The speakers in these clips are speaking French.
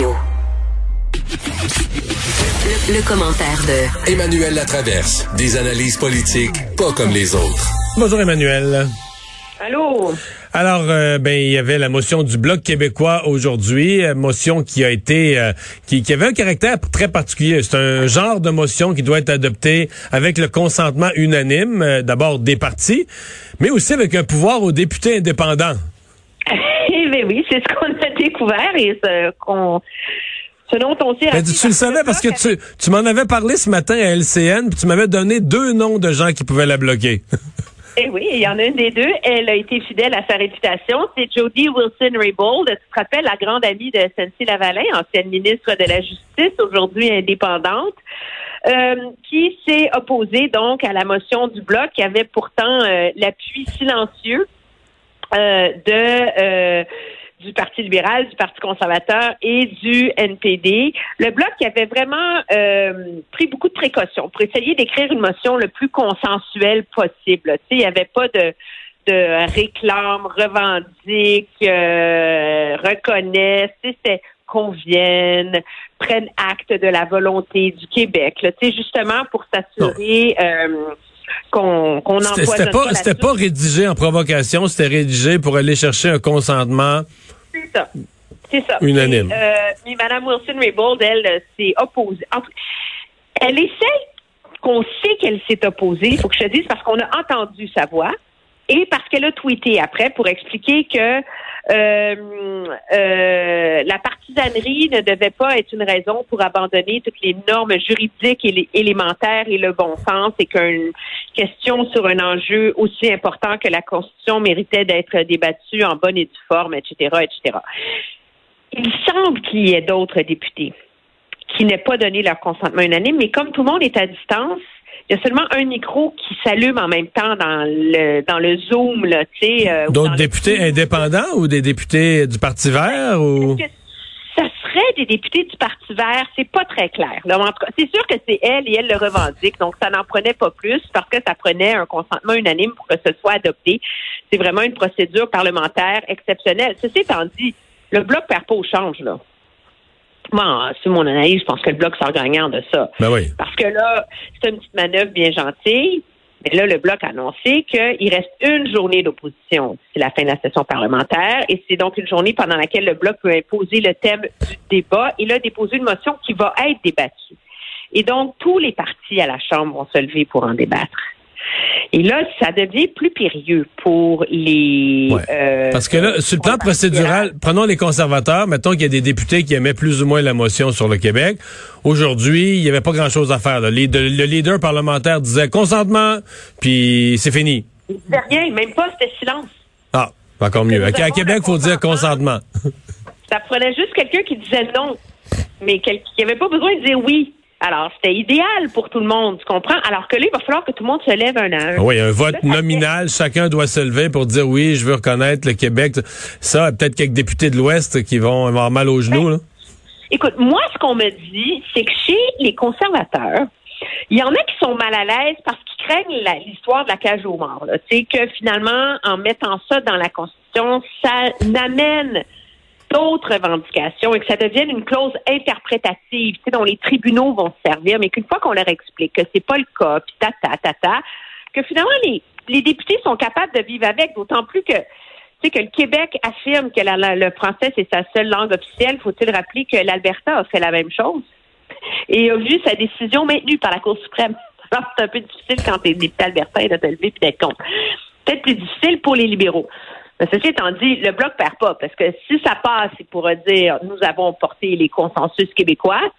Le, le commentaire de Emmanuel Latraverse. Des analyses politiques pas comme les autres. Bonjour Emmanuel. Allô? Alors, euh, ben il y avait la motion du bloc québécois aujourd'hui, euh, motion qui a été, euh, qui, qui avait un caractère très particulier. C'est un genre de motion qui doit être adoptée avec le consentement unanime, euh, d'abord des partis, mais aussi avec un pouvoir aux députés indépendants. Eh bien oui, c'est ce qu'on a découvert et ce qu'on ce dont on s'est Ben, tu le savais? Parce que tu, tu m'en avais parlé ce matin à LCN, puis tu m'avais donné deux noms de gens qui pouvaient la bloquer. Eh oui, il y en a une des deux. Elle a été fidèle à sa réputation. C'est Jody Wilson-Raybould. Tu te rappelles, la grande amie de Cynthia Lavalin, ancienne ministre de la Justice, aujourd'hui indépendante, euh, qui s'est opposée donc à la motion du Bloc, qui avait pourtant euh, l'appui silencieux euh, de... du Parti libéral, du Parti conservateur et du NPD. Le Bloc qui avait vraiment euh, pris beaucoup de précautions pour essayer d'écrire une motion le plus consensuelle possible. Tu sais, il n'y avait pas de de réclame, revendique, euh, sais, c'était conviennent, prennent acte de la volonté du Québec. Là, tu sais, justement pour s'assurer euh, qu'on C'était empoisonne c'était pas, pas rédigé en provocation, c'était rédigé pour aller chercher un consentement. C'est ça. C'est ça. Unanime. Et, euh, mais Mme Wilson-Raybould, elle, euh, s'est opposée. Elle essaie qu'on sait qu'elle s'est opposée, il faut que je te dise, parce qu'on a entendu sa voix et parce qu'elle a tweeté après pour expliquer que euh, euh, la partisanerie ne devait pas être une raison pour abandonner toutes les normes juridiques et élémentaires et le bon sens et qu'une question sur un enjeu aussi important que la Constitution méritait d'être débattue en bonne et due forme, etc., etc. Il semble qu'il y ait d'autres députés qui n'aient pas donné leur consentement unanime, mais comme tout le monde est à distance, il y a seulement un micro qui s'allume en même temps dans le dans le Zoom, là, tu sais. euh, D'autres députés indépendants ou des députés du Parti vert ou? Ça serait des députés du Parti vert? C'est pas très clair. là. En tout cas, c'est sûr que c'est elle et elle le revendique, donc ça n'en prenait pas plus parce que ça prenait un consentement unanime pour que ce soit adopté. C'est vraiment une procédure parlementaire exceptionnelle. Ceci étant dit, le bloc perd pas au change, là. Moi, c'est mon analyse, je pense que le bloc sort gagnant de ça. Ben oui. Parce que là, c'est une petite manœuvre bien gentille. Mais là, le Bloc a annoncé qu'il reste une journée d'opposition d'ici la fin de la session parlementaire. Et c'est donc une journée pendant laquelle le Bloc peut imposer le thème du débat et là, déposer une motion qui va être débattue. Et donc, tous les partis à la Chambre vont se lever pour en débattre. Et là, ça devient plus périlleux pour les... Ouais. euh, Parce que là, sur le plan procédural, prenons les conservateurs, mettons qu'il y a des députés qui aimaient plus ou moins la motion sur le Québec. Aujourd'hui, il n'y avait pas grand-chose à faire. là. Les- de- le leader parlementaire disait consentement, puis c'est fini. Il disait rien, même pas, c'était silence. Ah, encore mieux. À, à Québec, faut dire consentement. Ça prenait juste quelqu'un qui disait non, mais qui n'avait pas besoin de dire oui. Alors, c'était idéal pour tout le monde, tu comprends? Alors que là, il va falloir que tout le monde se lève un à un. Oui, un vote Là, nominal, chacun doit se lever pour dire oui, je veux reconnaître le Québec. Ça, peut-être quelques députés de l'Ouest qui vont avoir mal aux genoux. Là. Écoute, moi, ce qu'on me dit, c'est que chez les conservateurs, il y en a qui sont mal à l'aise parce qu'ils craignent l'histoire de la cage aux morts. Tu sais, que finalement, en mettant ça dans la Constitution, ça n'amène d'autres revendications et que ça devienne une clause interprétative, tu sais, dont les tribunaux vont se servir, mais qu'une fois qu'on leur explique que c'est pas le cas, puis tata, tata, que finalement, les, députés sont capables de vivre avec, d'autant plus que tu sais que le Québec affirme que le français c'est sa seule langue officielle. Faut-il rappeler que l'Alberta a fait la même chose et a vu sa décision maintenue par la Cour suprême? C'est un peu difficile quand t'es député albertain de te lever et d'être contre. Peut-être plus difficile pour les libéraux. Mais ceci étant dit, le bloc perd pas parce que si ça passe, il pourra dire nous avons porté les consensus québécois.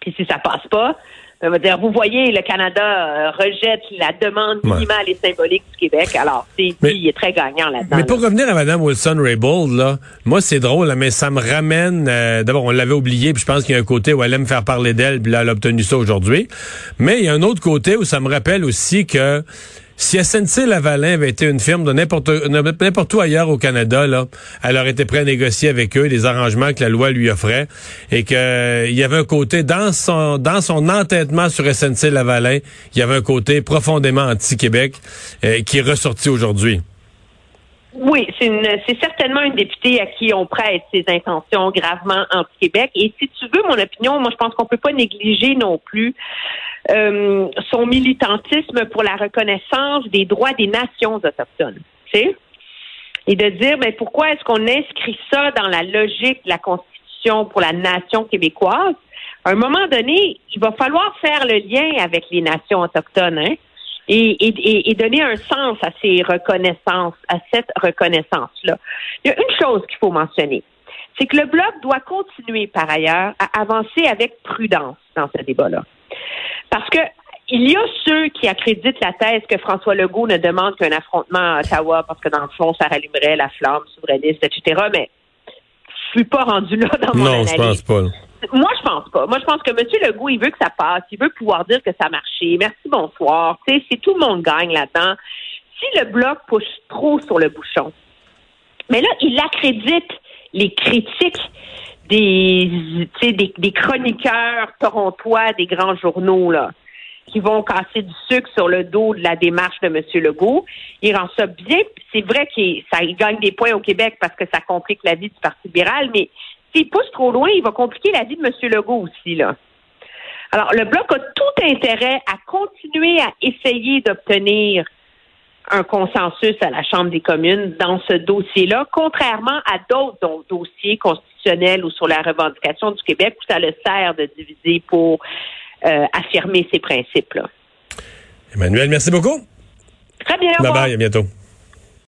Puis si ça passe pas, Ça veut dire, vous voyez, le Canada euh, rejette la demande minimale et symbolique du Québec. Alors, c'est, il est très gagnant là-dedans. Mais pour revenir à Mme Wilson-Raybould, là, moi, c'est drôle, mais ça me ramène... Euh, d'abord, on l'avait oublié, puis je pense qu'il y a un côté où elle aime faire parler d'elle, puis là, elle a obtenu ça aujourd'hui. Mais il y a un autre côté où ça me rappelle aussi que si SNC-Lavalin avait été une firme de n'importe où ailleurs au Canada, là, elle aurait été prête à négocier avec eux les arrangements que la loi lui offrait et que euh, y avait un côté dans son dans son entêtement sur SNC-Lavalin, il y avait un côté profondément anti-Québec euh, qui est ressorti aujourd'hui. Oui, c'est certainement une députée à qui on prête ses intentions gravement anti-Québec. Et si tu veux mon opinion, moi je pense qu'on peut pas négliger non plus euh, son militantisme pour la reconnaissance des droits des nations autochtones. Tu sais? Et de dire, ben, pourquoi est-ce qu'on inscrit ça dans la logique de la Constitution pour la nation québécoise? À un moment donné, il va falloir faire le lien avec les nations autochtones, hein? Et, et, et, donner un sens à ces reconnaissances, à cette reconnaissance-là. Il y a une chose qu'il faut mentionner, c'est que le Bloc doit continuer par ailleurs à avancer avec prudence dans ce débat-là. Parce que il y a ceux qui accréditent la thèse que François Legault ne demande qu'un affrontement à Ottawa parce que dans le fond, ça rallumerait la flamme souverainiste, etc. Mais je suis pas rendu là dans mon analyse. Non, je pense pas. Moi, je pense pas. Moi, je pense que M. Legault, il veut que ça passe. Il veut pouvoir dire que ça a marché. Merci, bonsoir. Tu sais, c'est tout le monde gagne là-dedans. Si le bloc pousse trop sur le bouchon, mais là, il accrédite les critiques des, des, des chroniqueurs torontois des grands journaux, là, qui vont casser du sucre sur le dos de la démarche de M. Legault. Il rend ça bien. C'est vrai qu'il gagne des points au Québec parce que ça complique la vie du Parti libéral, mais s'il pousse trop loin, il va compliquer la vie de M. Legault aussi, là. Alors, le Bloc a tout intérêt à continuer à essayer d'obtenir un consensus à la Chambre des communes dans ce dossier-là, contrairement à d'autres dossiers constitutionnels ou sur la revendication du Québec où ça le sert de diviser pour euh, affirmer ces principes-là. Emmanuel, merci beaucoup. Très bien. Bye bye, à bientôt.